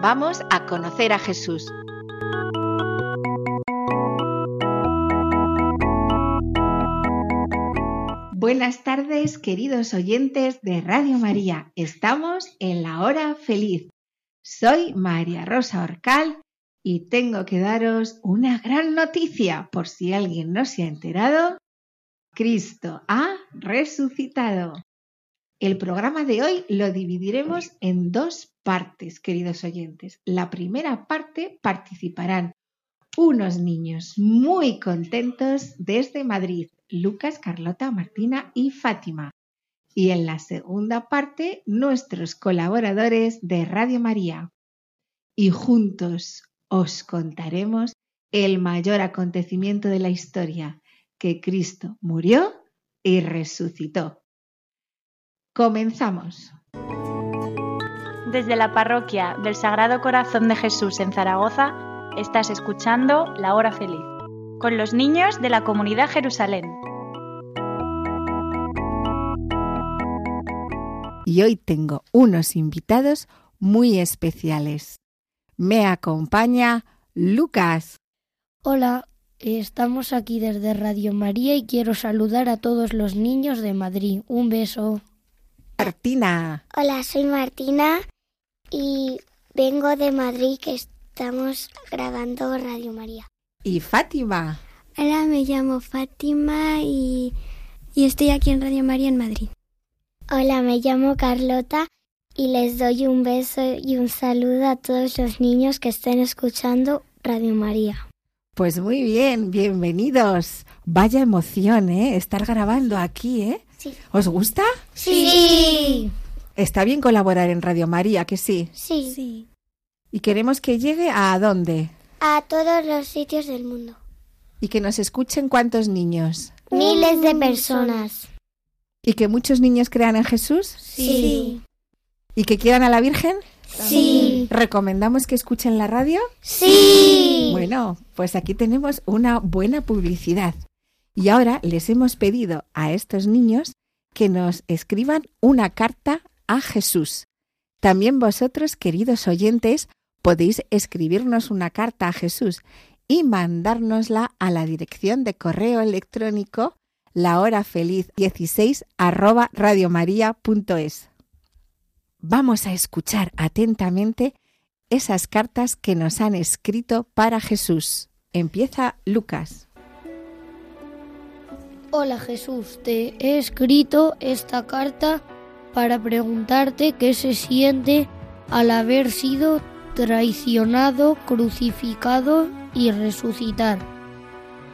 vamos a conocer a Jesús. Buenas tardes, queridos oyentes de Radio María. Estamos en la hora feliz. Soy María Rosa Orcal y tengo que daros una gran noticia por si alguien no se ha enterado. Cristo ha resucitado. El programa de hoy lo dividiremos en dos partes, queridos oyentes. La primera parte participarán unos niños muy contentos desde Madrid, Lucas, Carlota, Martina y Fátima. Y en la segunda parte, nuestros colaboradores de Radio María. Y juntos os contaremos el mayor acontecimiento de la historia, que Cristo murió y resucitó. Comenzamos. Desde la parroquia del Sagrado Corazón de Jesús en Zaragoza, estás escuchando La Hora Feliz, con los niños de la comunidad Jerusalén. Y hoy tengo unos invitados muy especiales. Me acompaña Lucas. Hola, estamos aquí desde Radio María y quiero saludar a todos los niños de Madrid. Un beso. Martina. Hola, soy Martina y vengo de Madrid que estamos grabando Radio María. Y Fátima. Hola, me llamo Fátima y, y estoy aquí en Radio María en Madrid. Hola, me llamo Carlota y les doy un beso y un saludo a todos los niños que estén escuchando Radio María. Pues muy bien, bienvenidos. Vaya emoción, ¿eh? Estar grabando aquí, ¿eh? ¿Os gusta? Sí. Está bien colaborar en Radio María, que sí. Sí. Sí. Y queremos que llegue a dónde? A todos los sitios del mundo. Y que nos escuchen cuántos niños. Miles de personas. Y que muchos niños crean en Jesús. Sí. Y que quieran a la Virgen. Sí. ¿Recomendamos que escuchen la radio? Sí. Bueno, pues aquí tenemos una buena publicidad. Y ahora les hemos pedido a estos niños que nos escriban una carta a Jesús. También vosotros, queridos oyentes, podéis escribirnos una carta a Jesús y mandárnosla a la dirección de correo electrónico lahorafeliz16 arroba radiomaria.es. Vamos a escuchar atentamente esas cartas que nos han escrito para Jesús. Empieza Lucas. Hola Jesús, te he escrito esta carta para preguntarte qué se siente al haber sido traicionado, crucificado y resucitar.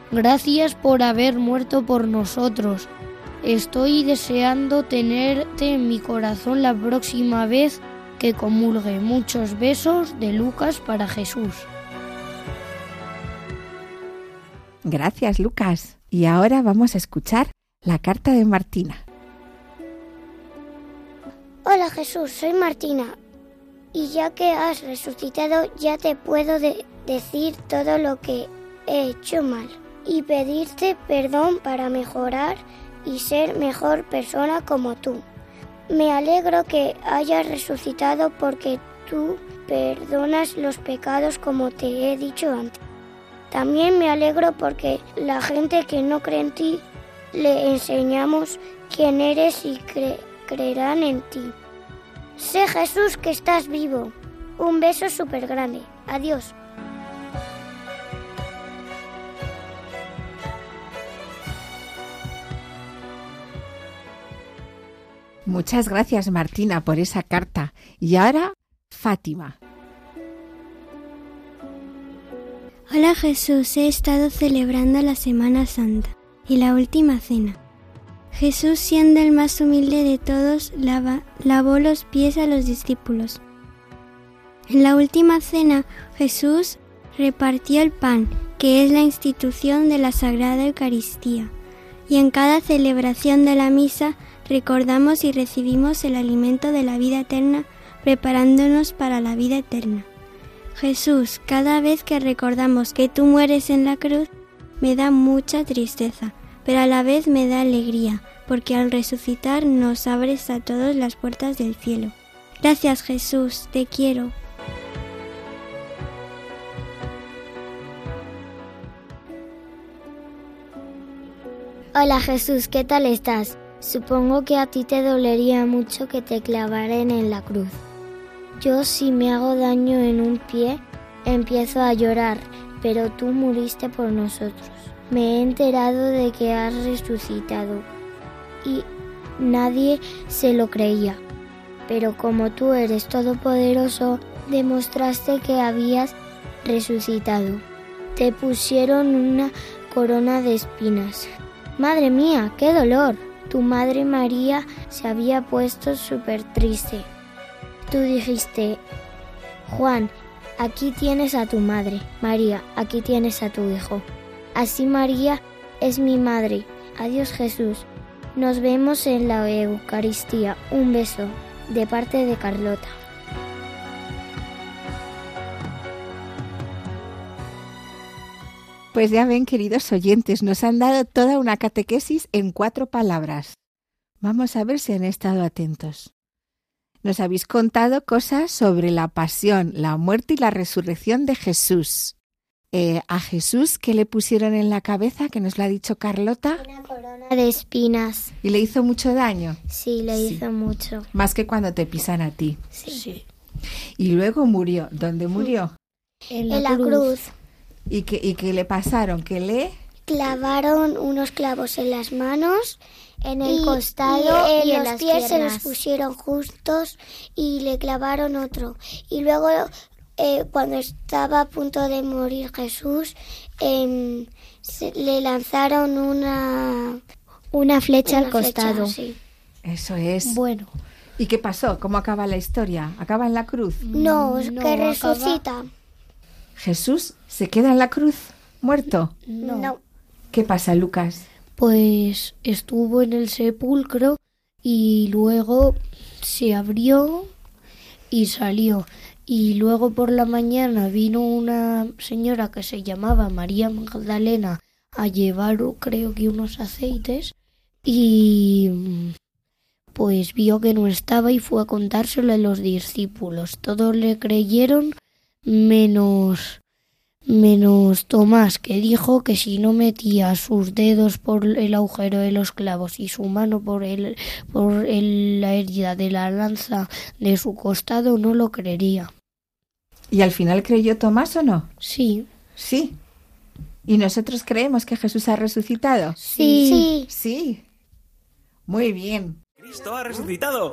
Gracias por haber muerto por nosotros. Estoy deseando tenerte en mi corazón la próxima vez que comulgue. Muchos besos de Lucas para Jesús. Gracias, Lucas. Y ahora vamos a escuchar la carta de Martina. Hola Jesús, soy Martina. Y ya que has resucitado, ya te puedo de- decir todo lo que he hecho mal. Y pedirte perdón para mejorar y ser mejor persona como tú. Me alegro que hayas resucitado porque tú perdonas los pecados como te he dicho antes. También me alegro porque la gente que no cree en ti le enseñamos quién eres y cre- creerán en ti. Sé Jesús que estás vivo. Un beso súper grande. Adiós. Muchas gracias, Martina, por esa carta. Y ahora, Fátima. Hola Jesús, he estado celebrando la Semana Santa y la última cena. Jesús, siendo el más humilde de todos, lava- lavó los pies a los discípulos. En la última cena, Jesús repartió el pan, que es la institución de la Sagrada Eucaristía. Y en cada celebración de la misa recordamos y recibimos el alimento de la vida eterna, preparándonos para la vida eterna. Jesús, cada vez que recordamos que tú mueres en la cruz, me da mucha tristeza, pero a la vez me da alegría, porque al resucitar nos abres a todos las puertas del cielo. Gracias Jesús, te quiero. Hola Jesús, ¿qué tal estás? Supongo que a ti te dolería mucho que te clavaren en la cruz. Yo si me hago daño en un pie, empiezo a llorar, pero tú muriste por nosotros. Me he enterado de que has resucitado y nadie se lo creía. Pero como tú eres todopoderoso, demostraste que habías resucitado. Te pusieron una corona de espinas Madre mía, qué dolor. Tu madre María se había puesto súper triste. Tú dijiste, Juan, aquí tienes a tu madre. María, aquí tienes a tu hijo. Así María es mi madre. Adiós Jesús. Nos vemos en la Eucaristía. Un beso de parte de Carlota. Pues ya ven, queridos oyentes, nos han dado toda una catequesis en cuatro palabras. Vamos a ver si han estado atentos. Nos habéis contado cosas sobre la pasión, la muerte y la resurrección de Jesús. Eh, a Jesús, ¿qué le pusieron en la cabeza? Que nos lo ha dicho Carlota. Una corona de espinas. ¿Y le hizo mucho daño? Sí, le hizo mucho. Más que cuando te pisan a ti. Sí. Y luego murió. ¿Dónde murió? En la, cruz. ¿Y qué, y qué le pasaron? ¿Que le...? Clavaron unos clavos en las manos, en el costado y, en, los pies se los pusieron justos y le clavaron otro. Y luego, eh, cuando estaba a punto de morir Jesús, em, le lanzaron una, una flecha al costado. Eso es. Bueno. ¿Y qué pasó? ¿Cómo acaba la historia? ¿Acaba en la cruz? No, es que resucita. ¿Jesús se queda en la cruz muerto? No. ¿Qué pasa, Lucas? Pues estuvo en el sepulcro y luego se abrió y salió. Y luego por la mañana vino una señora que se llamaba María Magdalena a llevar creo que unos aceites y pues vio que no estaba y fue a contárselo a los discípulos. Todos le creyeron menos menos Tomás, que dijo que si no metía sus dedos por el agujero de los clavos y su mano por el, por la herida de la lanza de su costado, no lo creería. ¿Y al final creyó Tomás o no? Sí. Sí. ¿Y nosotros creemos que Jesús ha resucitado? Sí. Sí. Sí. Muy bien. Cristo ha resucitado.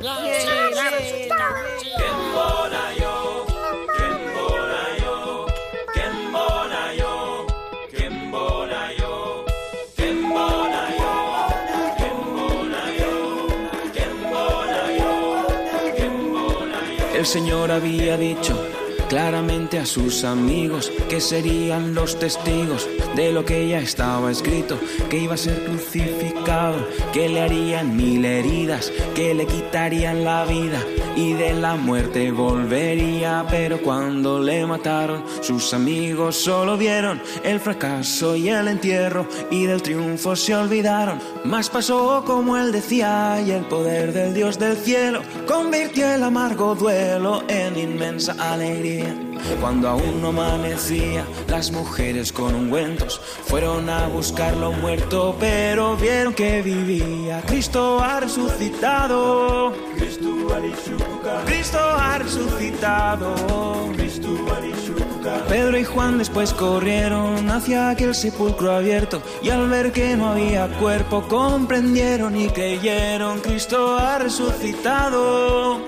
El Señor había dicho claramente a sus amigos que serían los testigos de lo que ya estaba escrito, que iba a ser crucificado, que le harían mil heridas, que le quitarían la vida y de la muerte volvería, pero cuando le mataron sus amigos solo vieron el fracaso y el entierro y del triunfo se olvidaron, más pasó como él decía y el poder del Dios del cielo convirtió el amargo duelo en inmensa alegría. Cuando aún no amanecía, las mujeres con ungüentos fueron a buscarlo muerto, pero vieron que vivía. Cristo ha resucitado. Cristo ha resucitado. Pedro y Juan después corrieron hacia aquel sepulcro abierto y al ver que no había cuerpo comprendieron y creyeron Cristo ha resucitado.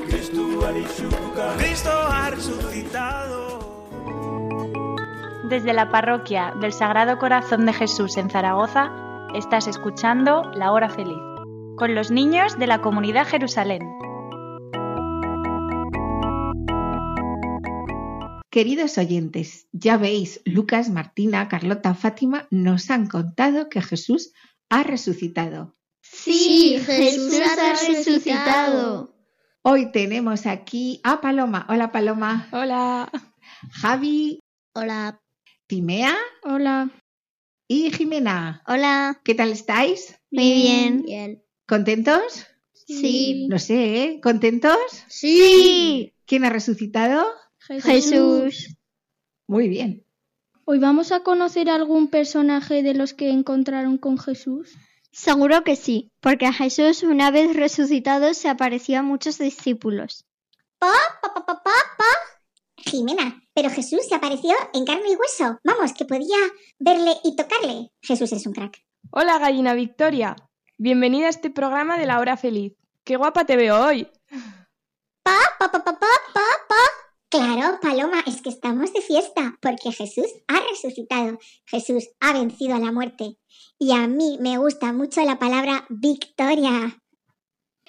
Cristo ha resucitado. Desde la parroquia del Sagrado Corazón de Jesús en Zaragoza, estás escuchando La Hora Feliz, con los niños de la comunidad Jerusalén. Queridos oyentes, ya veis, Lucas, Martina, Carlota, Fátima nos han contado que Jesús ha resucitado. Sí, Jesús ha resucitado. Hoy tenemos aquí a Paloma. Hola Paloma. Hola. Javi. Hola. Timea. Hola. Y Jimena. Hola. ¿Qué tal estáis? Muy bien. Bien. ¿Contentos? Sí. No sé, ¿eh? ¿Contentos? Sí. ¿Quién ha resucitado? Jesús. Muy bien. Hoy vamos a conocer algún personaje de los que encontraron con Jesús. Seguro que sí, porque a Jesús una vez resucitado se apareció a muchos discípulos. Pa, pa, pa, pa, pa. Jimena, pero Jesús se apareció en carne y hueso. Vamos, que podía verle y tocarle. Jesús es un crack. Hola, gallina Victoria. Bienvenida a este programa de la hora feliz. ¡Qué guapa te veo hoy! Pa, pa, pa, pa, pa, pa, pa. Claro, Paloma, es que estamos de fiesta, porque Jesús ha resucitado. Jesús ha vencido a la muerte. Y a mí me gusta mucho la palabra victoria.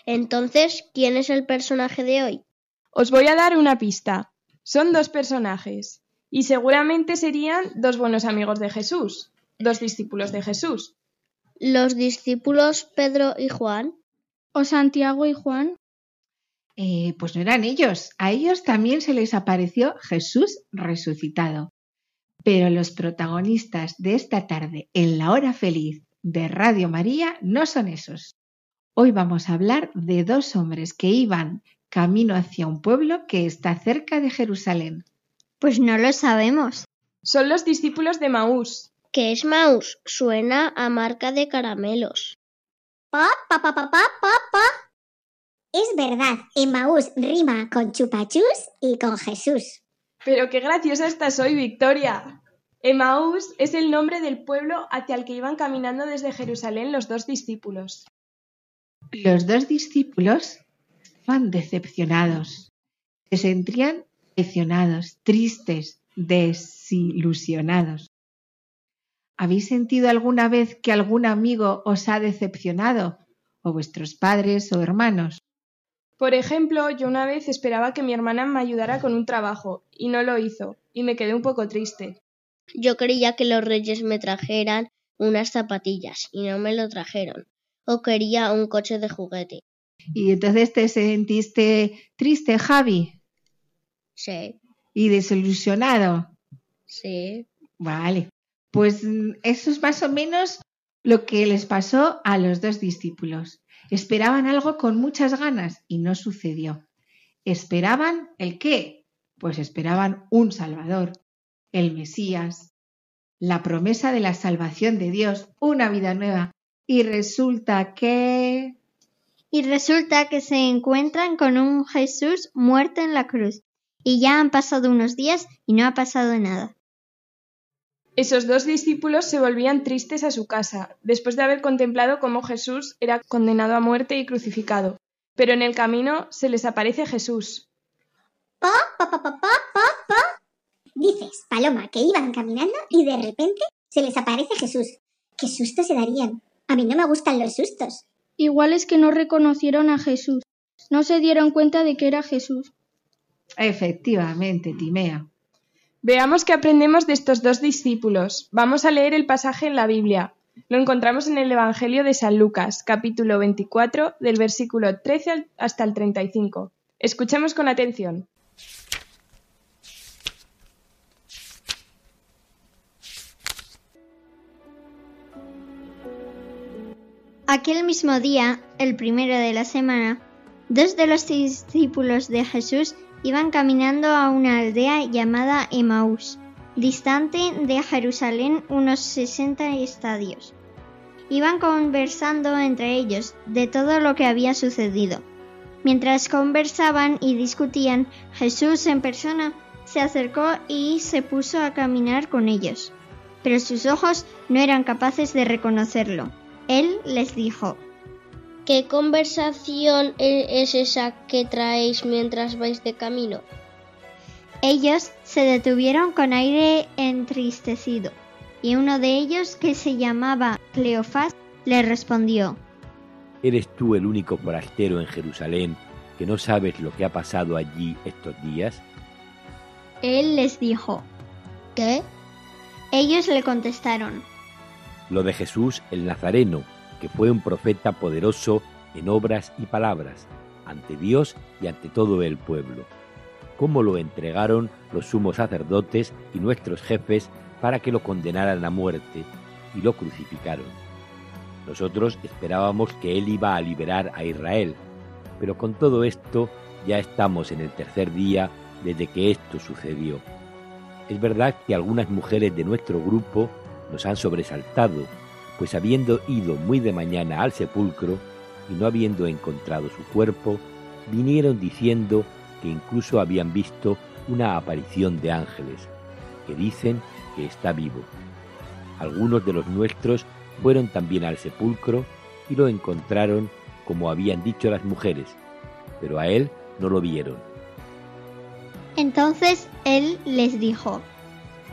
Entonces, ¿quién es el personaje de hoy? Os voy a dar una pista. Son dos personajes. Y seguramente serían dos buenos amigos de Jesús, dos discípulos de Jesús. ¿Los discípulos Pedro y Juan? ¿O Santiago y Juan? Eh, pues no eran ellos. A ellos también se les apareció Jesús resucitado. Pero los protagonistas de esta tarde en la hora feliz de Radio María no son esos. Hoy vamos a hablar de dos hombres que iban camino hacia un pueblo que está cerca de Jerusalén. Pues no lo sabemos. Son los discípulos de Maús. ¿Qué es Maus? Suena a marca de caramelos. Pa, pa, pa, pa, pa, pa, pa. Es verdad, Emmaús rima con chupachus y con Jesús. Pero qué graciosa estás hoy, Victoria. Emaús es el nombre del pueblo hacia el que iban caminando desde Jerusalén los dos discípulos. Los dos discípulos estaban decepcionados. Se sentían traicionados, tristes, desilusionados. ¿Habéis sentido alguna vez que algún amigo os ha decepcionado? ¿O vuestros padres o hermanos? Por ejemplo, yo una vez esperaba que mi hermana me ayudara con un trabajo y no lo hizo, y me quedé un poco triste. Yo creía que los reyes me trajeran unas zapatillas y no me lo trajeron. O quería un coche de juguete. Y entonces te sentiste triste, Javi, Sí, y desilusionado. sí. Vale. Pues mm, eso es más o menos lo que les pasó a los dos discípulos. Esperaban algo con muchas ganas y no sucedió. ¿Esperaban el qué? Pues esperaban un Salvador, el Mesías, la promesa de la salvación de Dios, una vida nueva. Y resulta que... Y resulta que se encuentran con un Jesús muerto en la cruz. Y ya han pasado unos días y no ha pasado nada. Esos dos discípulos se volvían tristes a su casa, después de haber contemplado cómo Jesús era condenado a muerte y crucificado. Pero en el camino se les aparece Jesús. Pa, pa, pa, pa, pa, pa, pa. Dices, Paloma, que iban caminando y de repente se les aparece Jesús. ¿Qué susto se darían? A mí no me gustan los sustos. Igual es que no reconocieron a Jesús. No se dieron cuenta de que era Jesús. Efectivamente, Timea. Veamos qué aprendemos de estos dos discípulos. Vamos a leer el pasaje en la Biblia. Lo encontramos en el Evangelio de San Lucas, capítulo 24, del versículo 13 hasta el 35. Escuchemos con atención. Aquel mismo día, el primero de la semana, dos de los discípulos de Jesús iban caminando a una aldea llamada Emaús, distante de Jerusalén unos 60 estadios. Iban conversando entre ellos de todo lo que había sucedido. Mientras conversaban y discutían, Jesús en persona se acercó y se puso a caminar con ellos. Pero sus ojos no eran capaces de reconocerlo. Él les dijo, ¿Qué conversación e- es esa que traéis mientras vais de camino? Ellos se detuvieron con aire entristecido, y uno de ellos, que se llamaba Cleofás, le respondió, ¿Eres tú el único forastero en Jerusalén que no sabes lo que ha pasado allí estos días? Él les dijo, ¿Qué? Ellos le contestaron, Lo de Jesús el Nazareno, que fue un profeta poderoso en obras y palabras, ante Dios y ante todo el pueblo. Cómo lo entregaron los sumos sacerdotes y nuestros jefes para que lo condenaran a muerte y lo crucificaron. Nosotros esperábamos que él iba a liberar a Israel, pero con todo esto ya estamos en el tercer día desde que esto sucedió. Es verdad que algunas mujeres de nuestro grupo nos han sobresaltado, pues habiendo ido muy de mañana al sepulcro y no habiendo encontrado su cuerpo, vinieron diciendo que incluso habían visto una aparición de ángeles, que dicen que está vivo. Algunos de los nuestros fueron también al sepulcro y lo encontraron como habían dicho las mujeres, pero a él no lo vieron. Entonces él les dijo,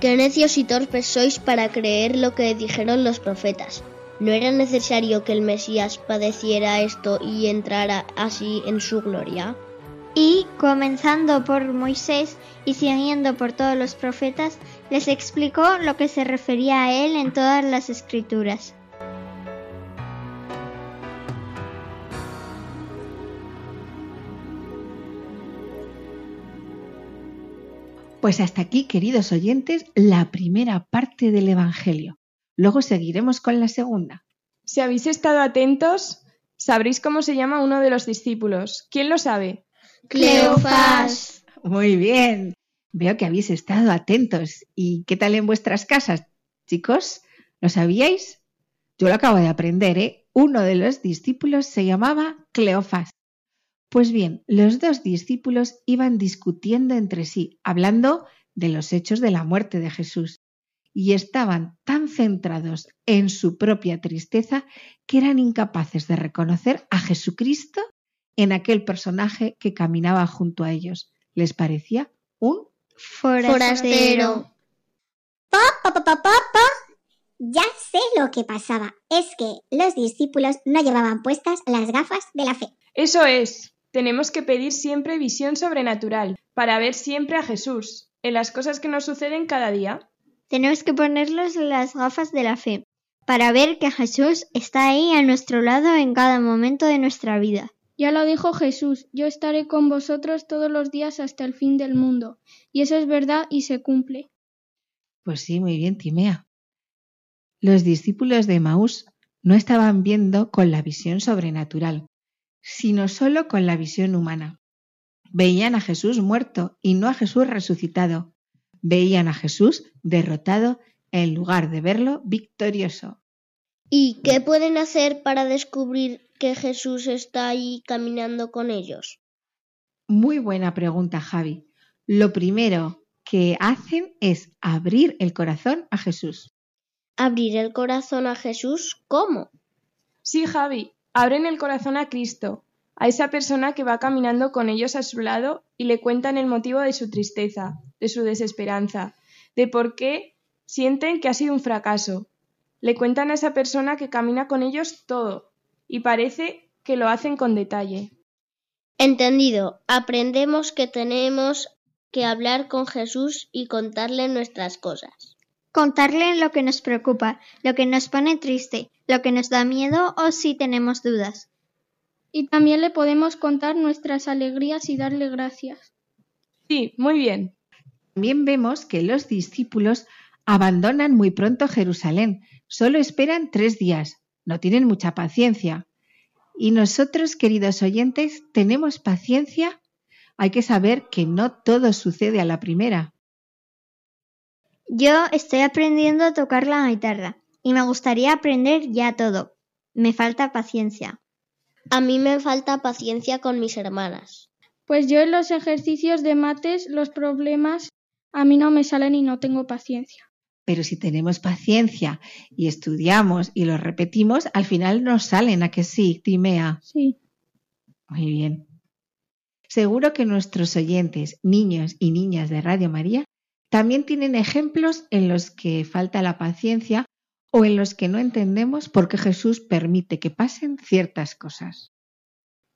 Qué necios y torpes sois para creer lo que dijeron los profetas. ¿No era necesario que el Mesías padeciera esto y entrara así en su gloria? y, comenzando por Moisés y siguiendo por todos los profetas, les explicó lo que se refería a él en todas las escrituras. Pues hasta aquí, queridos oyentes, la primera parte del Evangelio. Luego seguiremos con la segunda. Si habéis estado atentos, sabréis cómo se llama uno de los discípulos. ¿Quién lo sabe? Cleofás. Muy bien. Veo que habéis estado atentos. ¿Y qué tal en vuestras casas, chicos? ¿Lo sabíais? Yo lo acabo de aprender, ¿eh? Uno de los discípulos se llamaba Cleofás. Pues bien, los dos discípulos iban discutiendo entre sí, hablando de los hechos de la muerte de Jesús, y estaban tan centrados en su propia tristeza que eran incapaces de reconocer a Jesucristo en aquel personaje que caminaba junto a ellos. Les parecía un Forastero. Pa, pa, pa, pa, pa. Ya sé lo que pasaba. Es que los discípulos no llevaban puestas las gafas de la fe. Eso es. Tenemos que pedir siempre visión sobrenatural para ver siempre a Jesús en las cosas que nos suceden cada día. Tenemos que ponernos las gafas de la fe para ver que Jesús está ahí a nuestro lado en cada momento de nuestra vida. Ya lo dijo Jesús, yo estaré con vosotros todos los días hasta el fin del mundo. Y eso es verdad y se cumple. Pues sí, muy bien, Timea. Los discípulos de Maús no estaban viendo con la visión sobrenatural, sino solo con la visión humana. Veían a Jesús muerto y no a Jesús resucitado. Veían a Jesús derrotado en lugar de verlo victorioso. ¿Y qué pueden hacer para descubrir que Jesús está ahí caminando con ellos? Muy buena pregunta, Javi. Lo primero que hacen es abrir el corazón a Jesús. ¿Abrir el corazón a Jesús? ¿Cómo? Sí, Javi, abren el corazón a Cristo, a esa persona que va caminando con ellos a su lado y le cuentan el motivo de su tristeza, de su desesperanza, de por qué sienten que ha sido un fracaso. Le cuentan a esa persona que camina con ellos todo, y parece que lo hacen con detalle. Entendido. Aprendemos que tenemos que hablar con Jesús y contarle nuestras cosas. Contarle lo que nos preocupa, lo que nos pone triste, lo que nos da miedo o si tenemos dudas. Y también le podemos contar nuestras alegrías y darle gracias. Sí, muy bien. También vemos que los discípulos abandonan muy pronto Jerusalén. Solo esperan tres días. No tienen mucha paciencia. Y nosotros, queridos oyentes, ¿tenemos paciencia? Hay que saber que no todo sucede a la primera. Yo estoy aprendiendo a tocar la guitarra y me gustaría aprender ya todo. Me falta paciencia. A mí me falta paciencia con mis hermanas. Pues yo en los ejercicios de mates, los problemas, a mí no me salen y no tengo paciencia. Pero si tenemos paciencia y estudiamos y lo repetimos, al final nos salen a que sí, Timea. Sí. Muy bien. Seguro que nuestros oyentes, niños y niñas de Radio María, también tienen ejemplos en los que falta la paciencia o en los que no entendemos por qué Jesús permite que pasen ciertas cosas.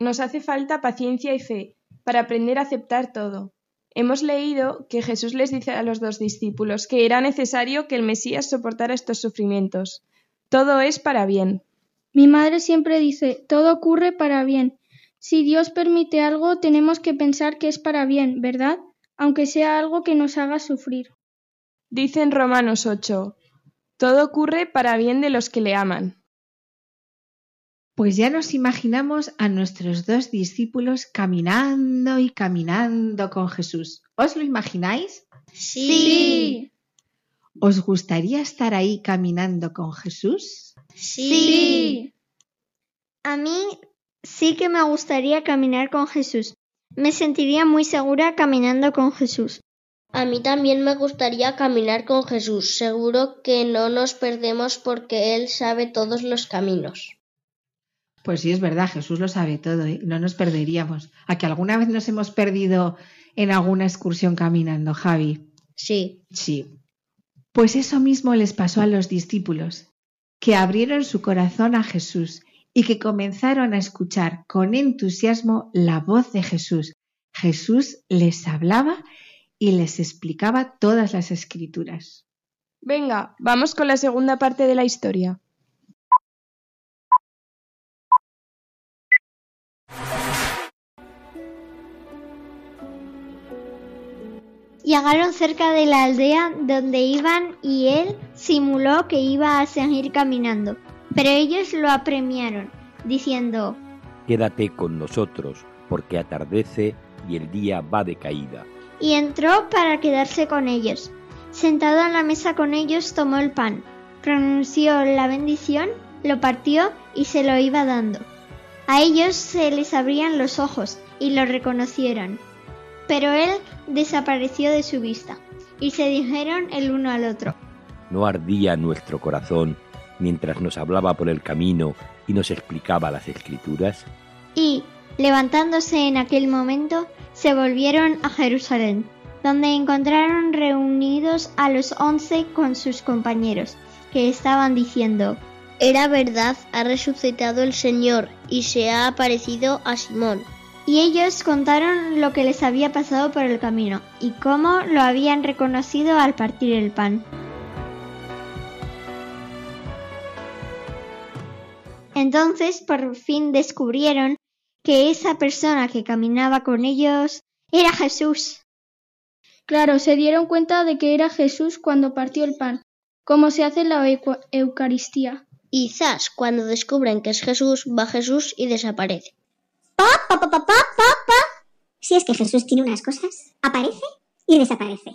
Nos hace falta paciencia y fe para aprender a aceptar todo, hemos leído que Jesús les dice a los dos discípulos que era necesario que el Mesías soportara estos sufrimientos. Todo es para bien. Mi madre siempre dice, todo ocurre para bien. Si Dios permite algo, tenemos que pensar que es para bien, ¿verdad? Aunque sea algo que nos haga sufrir. Dice en Romanos 8, todo ocurre para bien de los que le aman. Pues ya nos imaginamos a nuestros dos discípulos caminando y caminando con Jesús. ¿Os lo imagináis? Sí. ¿Os gustaría estar ahí caminando con Jesús? Sí. A mí sí que me gustaría caminar con Jesús. Me sentiría muy segura caminando con Jesús. A mí también me gustaría caminar con Jesús. Seguro que no nos perdemos porque Él sabe todos los caminos. Pues sí, es verdad, Jesús lo sabe todo, ¿eh? no nos perderíamos. ¿A que alguna vez nos hemos perdido en alguna excursión caminando, Javi? Sí. Sí. Pues eso mismo les pasó a los discípulos, que abrieron su corazón a Jesús y que comenzaron a escuchar con entusiasmo la voz de Jesús. Jesús les hablaba y les explicaba todas las escrituras. Venga, vamos con la segunda parte de la historia. Llegaron cerca de la aldea donde iban y él simuló que iba a seguir caminando, pero ellos lo apremiaron, diciendo, Quédate con nosotros, porque atardece y el día va de caída. Y entró para quedarse con ellos. Sentado a la mesa con ellos tomó el pan, pronunció la bendición, lo partió y se lo iba dando. A ellos se les abrían los ojos y lo reconocieron pero él desapareció de su vista, y se dijeron el uno al otro. ¿No ardía nuestro corazón mientras nos hablaba por el camino y nos explicaba las escrituras? Y, levantándose en aquel momento, se volvieron a Jerusalén, donde encontraron reunidos a los once con sus compañeros, que estaban diciendo, Era verdad, ha resucitado el Señor y se ha aparecido a Simón. Y ellos contaron lo que les había pasado por el camino y cómo lo habían reconocido al partir el pan. Entonces por fin descubrieron que esa persona que caminaba con ellos era Jesús. Claro, se dieron cuenta de que era Jesús cuando partió el pan, como se hace en la Eucaristía. Y zas, cuando descubren que es Jesús, va Jesús y desaparece. Pa, pa, pa, pa, Si es que Jesús tiene unas cosas, aparece y desaparece.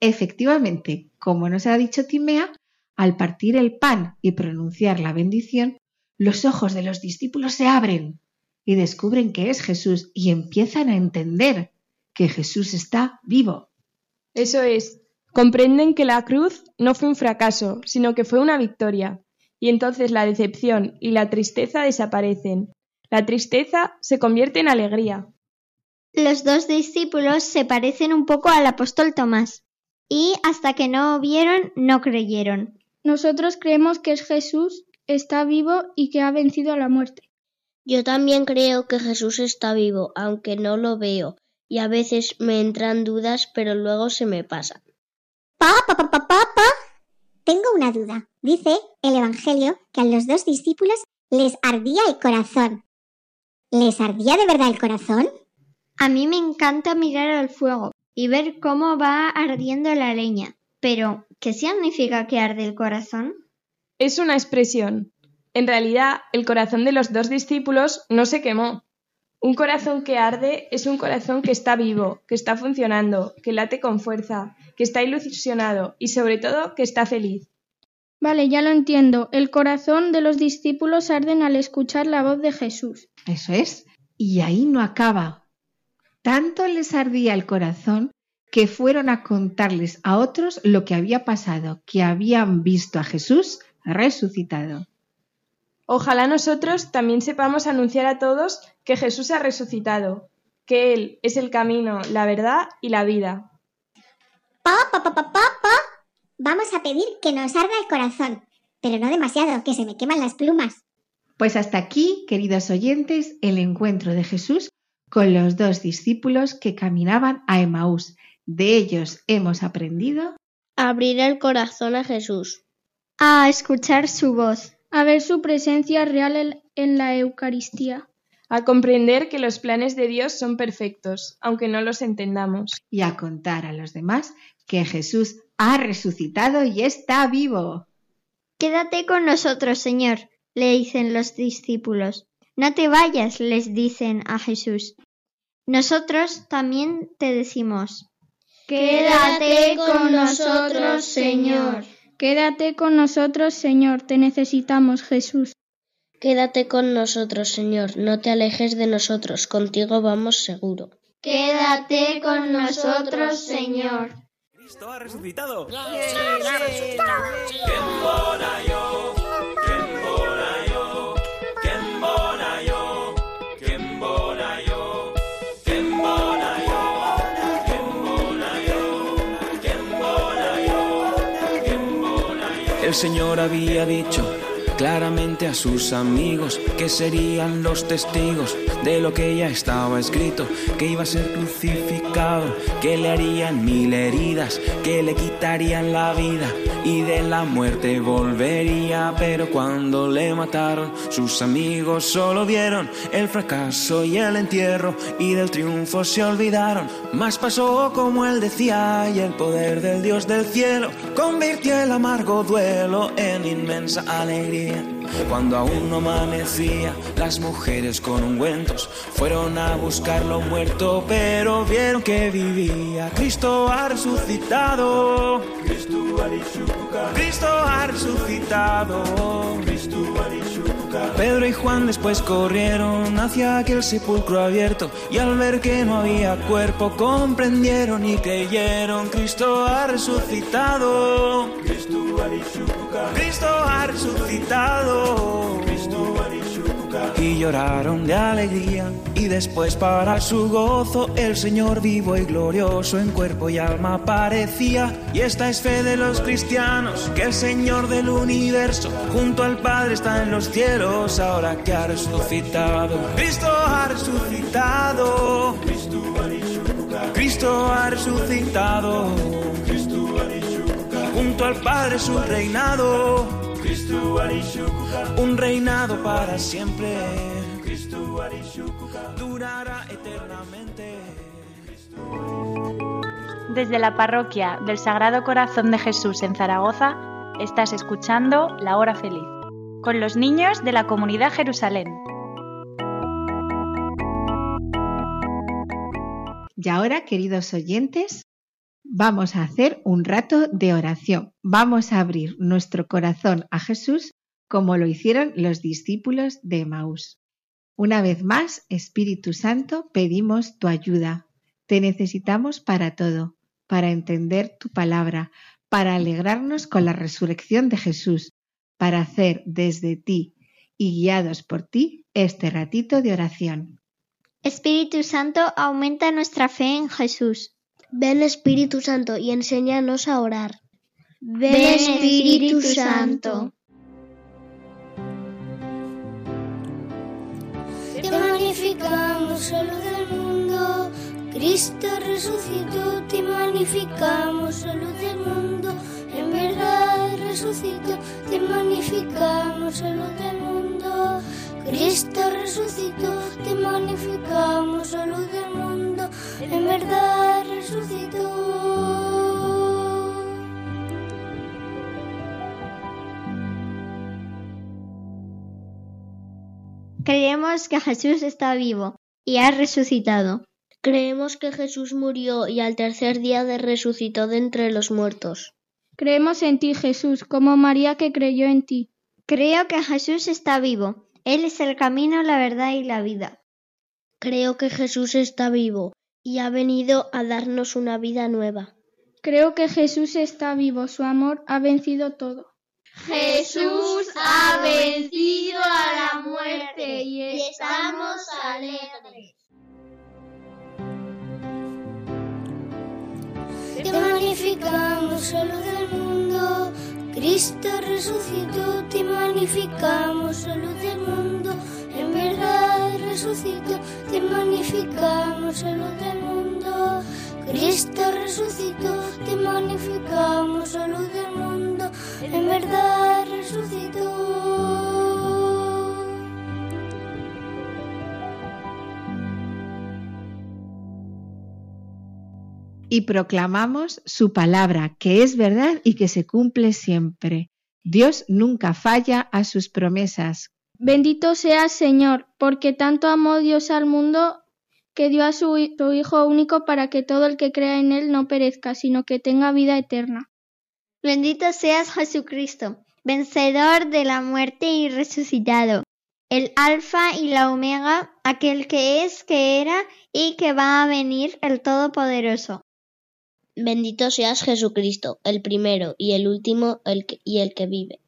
Efectivamente, como nos ha dicho Timea, al partir el pan y pronunciar la bendición, los ojos de los discípulos se abren y descubren que es Jesús y empiezan a entender que Jesús está vivo. Eso es, comprenden que la cruz no fue un fracaso, sino que fue una victoria, y entonces la decepción y la tristeza desaparecen, la tristeza se convierte en alegría. Los dos discípulos se parecen un poco al apóstol Tomás, y hasta que no vieron, no creyeron. Nosotros creemos que es Jesús, está vivo y que ha vencido a la muerte. Yo también creo que Jesús está vivo, aunque no lo veo, y a veces me entran dudas, pero luego se me pasan. Pa, pa, pa, pa, pa, Tengo una duda. Dice el Evangelio que a los dos discípulos les ardía el corazón. ¿Les ardía de verdad el corazón? A mí me encanta mirar al fuego y ver cómo va ardiendo la leña. Pero, ¿qué significa que arde el corazón? Es una expresión. En realidad, el corazón de los dos discípulos no se quemó. Un corazón que arde es un corazón que está vivo, que está funcionando, que late con fuerza, que está ilusionado y sobre todo que está feliz. Vale, ya lo entiendo. El corazón de los discípulos arden al escuchar la voz de Jesús. Eso es. Y ahí no acaba. Tanto les ardía el corazón que fueron a contarles a otros lo que había pasado, que habían visto a Jesús resucitado. Ojalá nosotros también sepamos anunciar a todos que Jesús ha resucitado, que Él es el camino, la verdad y la vida. Pa, pa, pa, pa, pa, Vamos a pedir que nos arda el corazón, pero no demasiado, que se me queman las plumas. Pues hasta aquí, queridos oyentes, el encuentro de Jesús con los dos discípulos que caminaban a Emaús. De ellos hemos aprendido abrir el corazón a Jesús, a escuchar su voz, a ver su presencia real en la Eucaristía, a comprender que los planes de Dios son perfectos, aunque no los entendamos, y a contar a los demás que Jesús ha resucitado y está vivo. Quédate con nosotros, Señor, le dicen los discípulos. No te vayas, les dicen a Jesús. Nosotros también te decimos. Quédate con nosotros, Señor. Quédate con nosotros, Señor. Te necesitamos, Jesús. Quédate con nosotros, Señor. No te alejes de nosotros. Contigo vamos seguro. Quédate con nosotros, Señor. Cristo ha resucitado. El Señor había dicho claramente a sus amigos que serían los testigos de lo que ya estaba escrito, que iba a ser crucificado, que le harían mil heridas, que le quitarían la vida y de la muerte volvería, pero cuando le mataron, sus amigos solo vieron el fracaso y el entierro y del triunfo se olvidaron. Más pasó como él decía y el poder del Dios del cielo convirtió el amargo duelo en inmensa alegría. Cuando aún no amanecía, las mujeres con ungüentos fueron a buscarlo muerto, pero vieron que vivía. Cristo ha resucitado. Cristo ha resucitado. Pedro y Juan después corrieron hacia aquel sepulcro abierto y al ver que no había cuerpo comprendieron y creyeron Cristo ha resucitado. Cristo ha resucitado. Y lloraron de alegría y después para su gozo el Señor vivo y glorioso en cuerpo y alma parecía. Y esta es fe de los cristianos, que el Señor del universo junto al Padre está en los cielos ahora que ha resucitado. Cristo ha resucitado. Cristo ha resucitado. Junto al Padre su reinado. Un reinado para siempre. Durará eternamente. Desde la parroquia del Sagrado Corazón de Jesús en Zaragoza, estás escuchando La Hora Feliz, con los niños de la comunidad Jerusalén. Y ahora, queridos oyentes, vamos a hacer un rato de oración. Vamos a abrir nuestro corazón a Jesús como lo hicieron los discípulos de Maús. Una vez más, Espíritu Santo, pedimos tu ayuda. Te necesitamos para todo, para entender tu palabra, para alegrarnos con la resurrección de Jesús, para hacer desde ti y guiados por ti este ratito de oración. Espíritu Santo, aumenta nuestra fe en Jesús. Ven Espíritu Santo y enséñanos a orar. Ven Espíritu Santo. Te magnificamos, luz del mundo. Cristo resucitó, te magnificamos, luz del mundo. En verdad resucitó, te magnificamos, luz del mundo. Cristo resucitó, te magnificamos, luz del mundo. En verdad resucitó. Creemos que Jesús está vivo y ha resucitado. Creemos que Jesús murió y al tercer día de resucitó de entre los muertos. Creemos en ti, Jesús, como María que creyó en ti. Creo que Jesús está vivo. Él es el camino, la verdad y la vida. Creo que Jesús está vivo y ha venido a darnos una vida nueva. Creo que Jesús está vivo, su amor ha vencido todo. Jesús ha vencido a la muerte y estamos alegres. Te magnificamos, luz del mundo. Cristo resucitó, te magnificamos, luz del mundo. En resucitó, te magnificamos, salud del mundo. Cristo resucitó, te magnificamos, salud del mundo. En verdad resucitó. y proclamamos su palabra, que es verdad y que se cumple siempre. Dios nunca falla a sus promesas. Bendito sea Señor, porque tanto amó Dios al mundo que dio a su, Hijo único para que todo el que crea en Él no perezca, sino que tenga vida eterna. Bendito seas Jesucristo, vencedor de la muerte y resucitado, el Alfa y la Omega, aquel que es, que era y que va a venir, el Todopoderoso. Bendito seas Jesucristo, el primero y el último el que, y el que vive.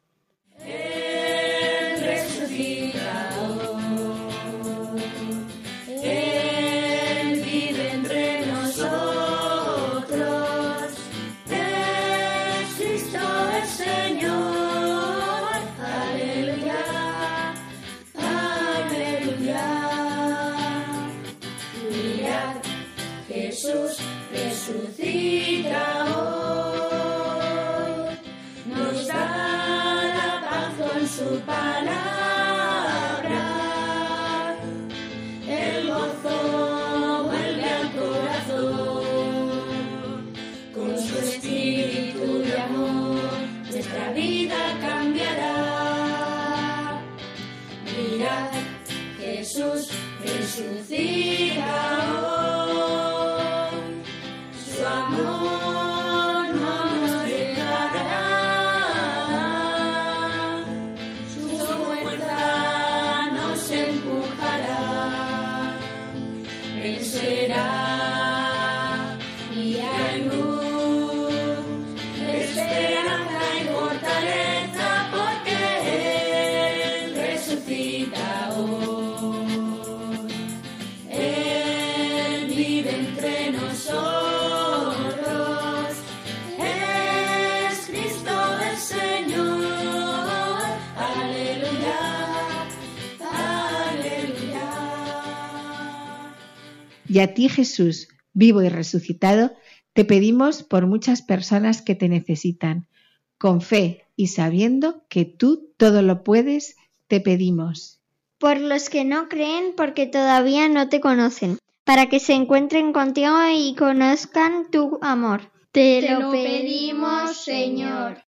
Y a ti, Jesús, vivo y resucitado, te pedimos por muchas personas que te necesitan. Con fe y sabiendo que tú todo lo puedes, te pedimos. Por los que no creen porque todavía no te conocen, para que se encuentren contigo y conozcan tu amor. Te, lo pedimos, Señor.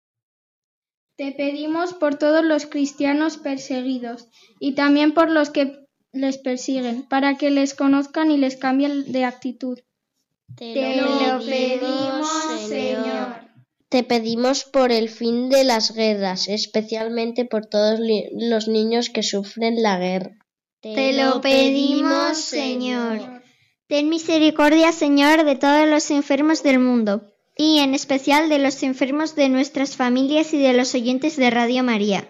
Te pedimos por todos los cristianos perseguidos y también por los que les persiguen, para que les conozcan y les cambien de actitud. Te, lo pedimos, Señor. Te pedimos por el fin de las guerras, especialmente por todos los niños que sufren la guerra. Te lo pedimos, Señor. Ten misericordia, Señor, de todos los enfermos del mundo, y en especial de los enfermos de nuestras familias y de los oyentes de Radio María.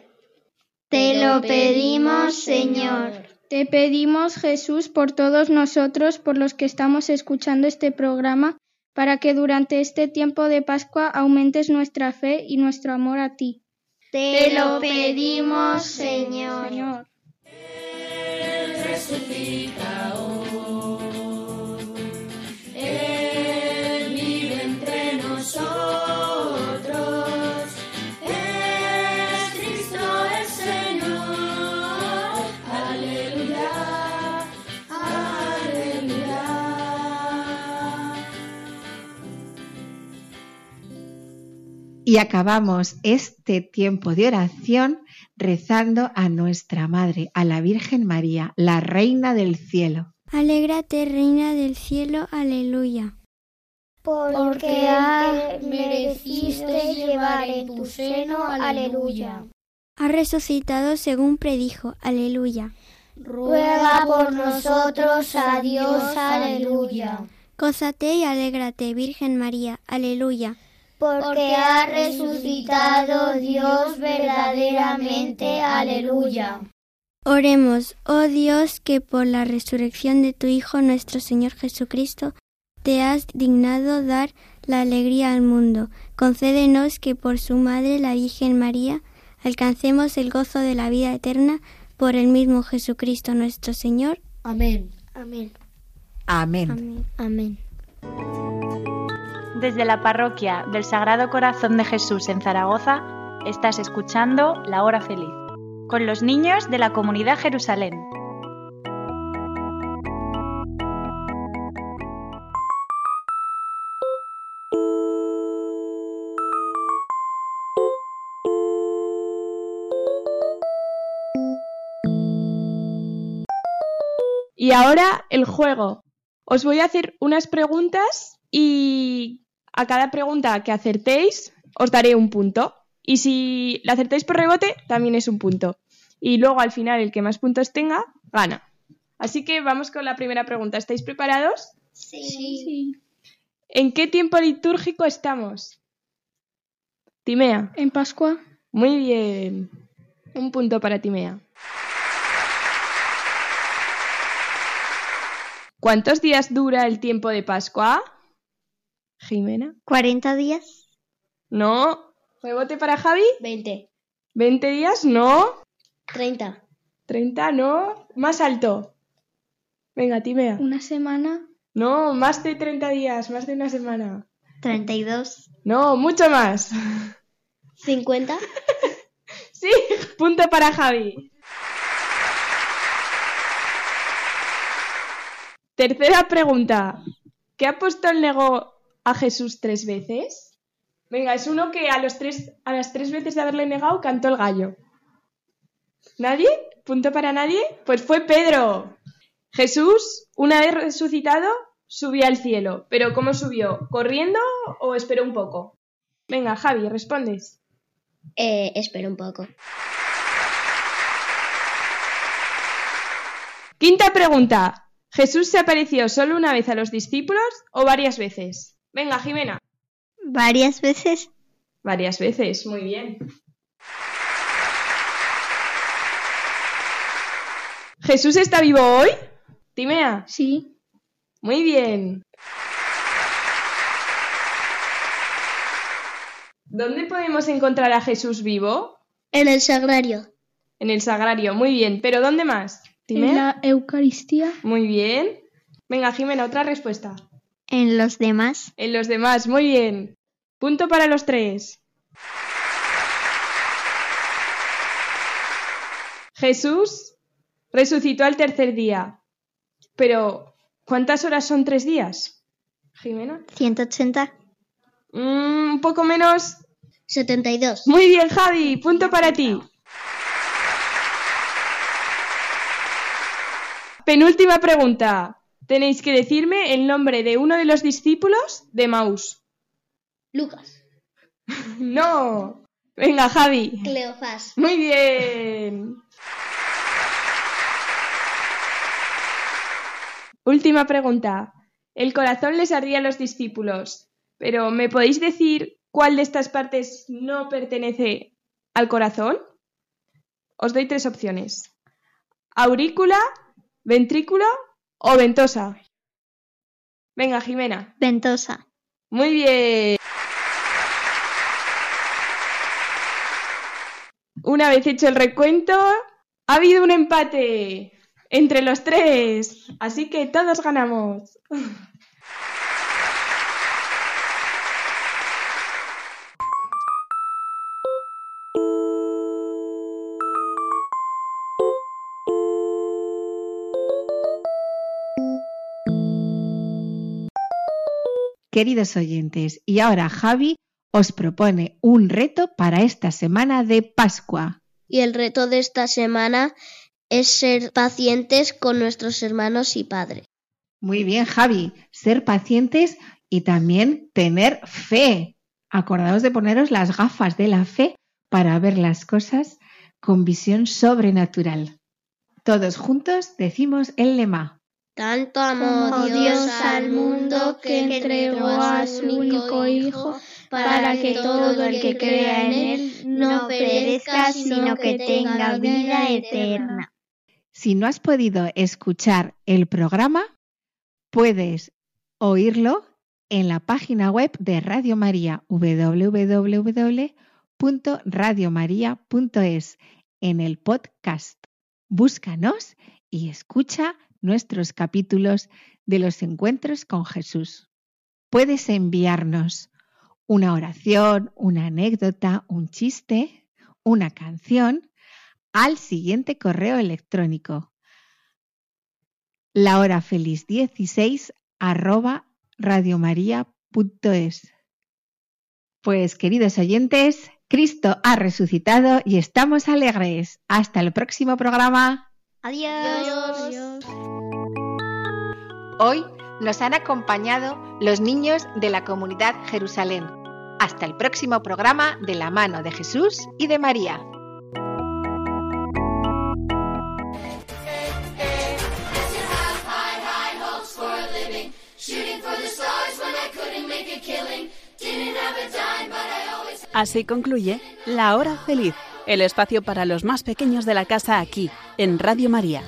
Te lo pedimos, Señor. Te pedimos, Jesús, por todos nosotros, por los que estamos escuchando este programa, para que durante este tiempo de Pascua aumentes nuestra fe y nuestro amor a ti. Te lo pedimos, Señor. Y acabamos este tiempo de oración rezando a nuestra Madre, a la Virgen María, la Reina del Cielo. Alégrate, Reina del Cielo, aleluya. Porque mereciste llevar en tu seno, aleluya. Ha resucitado según predijo, aleluya. Ruega por nosotros a Dios, aleluya. Gózate y alégrate, Virgen María, aleluya porque ha resucitado Dios verdaderamente. Aleluya. Oremos, oh Dios, que por la resurrección de tu Hijo nuestro Señor Jesucristo, te has dignado dar la alegría al mundo. Concédenos que por su Madre, la Virgen María, alcancemos el gozo de la vida eterna por el mismo Jesucristo nuestro Señor. Amén. Amén. Amén. Amén. Desde la parroquia del Sagrado Corazón de Jesús en Zaragoza, estás escuchando La Hora Feliz, con los niños de la comunidad Jerusalén. Y ahora el juego. Os voy a hacer unas preguntas y a cada pregunta que acertéis os daré un punto. Y si la acertáis por rebote, también es un punto. Y luego al final el que más puntos tenga, gana. Así que vamos con la primera pregunta. ¿Estáis preparados? Sí. ¿En qué tiempo litúrgico estamos? Timea. En Pascua. Muy bien. Un punto para Timea. ¿Cuántos días dura el tiempo de Pascua? Jimena. 40 días. No. ¿Rebote para Javi? 20. ¿20 días? No. 30. ¿30? No. Más alto. Venga, Timea. Una semana. No, más de 30 días, más de una semana. 32. No, mucho más. 50. sí, punto para Javi. Tercera pregunta. ¿Qué apóstol negó a Jesús tres veces? Venga, es uno que a, los tres, a las tres veces de haberle negado cantó el gallo. ¿Nadie? ¿Punto para nadie? Pues fue Pedro. Jesús, una vez resucitado, subió al cielo. ¿Pero cómo subió? ¿Corriendo o esperó un poco? Venga, Javi, respondes. Eh, espera un poco. Quinta pregunta. ¿Jesús se apareció solo una vez a los discípulos o varias veces? Venga, Jimena. Varias veces. Varias veces, muy bien. ¿Jesús está vivo hoy? Timea. Sí. Muy bien. ¿Dónde podemos encontrar a Jesús vivo? En el sagrario. En el sagrario, muy bien. ¿Pero dónde más? ¿Timea? En la Eucaristía. Muy bien. Venga, Jimena, otra respuesta. En los demás. En los demás, muy bien. Punto para los tres. Jesús resucitó al tercer día. Pero, ¿cuántas horas son tres días? Jimena. 180. Mm, un poco menos. 72. Muy bien, Javi. Punto para ti. Penúltima pregunta. Tenéis que decirme el nombre de uno de los discípulos de Maús. Lucas. no. Venga, Javi. Cleofás. Muy bien. Última pregunta. El corazón les ardía a los discípulos, pero ¿me podéis decir cuál de estas partes no pertenece al corazón? Os doy tres opciones. Aurícula, ventrículo o ventosa. Venga, Jimena. Ventosa. Muy bien. Una vez hecho el recuento, ha habido un empate entre los tres. Así que todos ganamos. Queridos oyentes, y ahora Javi os propone un reto para esta semana de Pascua. Y el reto de esta semana es ser pacientes con nuestros hermanos y padres. Muy bien, Javi, ser pacientes y también tener fe. Acordaos de poneros las gafas de la fe para ver las cosas con visión sobrenatural. Todos juntos decimos el lema. Tanto amó Dios al mundo que entregó a su único Hijo para que todo el que crea en Él no perezca, sino que tenga vida eterna. Si no has podido escuchar el programa, puedes oírlo en la página web de Radio María www.radiomaria.es en el podcast. Búscanos y escucha nuestros capítulos de los encuentros con Jesús. Puedes enviarnos una oración, una anécdota, un chiste, una canción al siguiente correo electrónico la hora feliz 16 arroba radiomaria.es. Pues queridos oyentes, Cristo ha resucitado y estamos alegres. Hasta el próximo programa. Adiós. Hoy nos han acompañado los niños de la comunidad Jerusalén. Hasta el próximo programa de la mano de Jesús y de María. Así concluye La Hora Feliz, el espacio para los más pequeños de la casa aquí, en Radio María.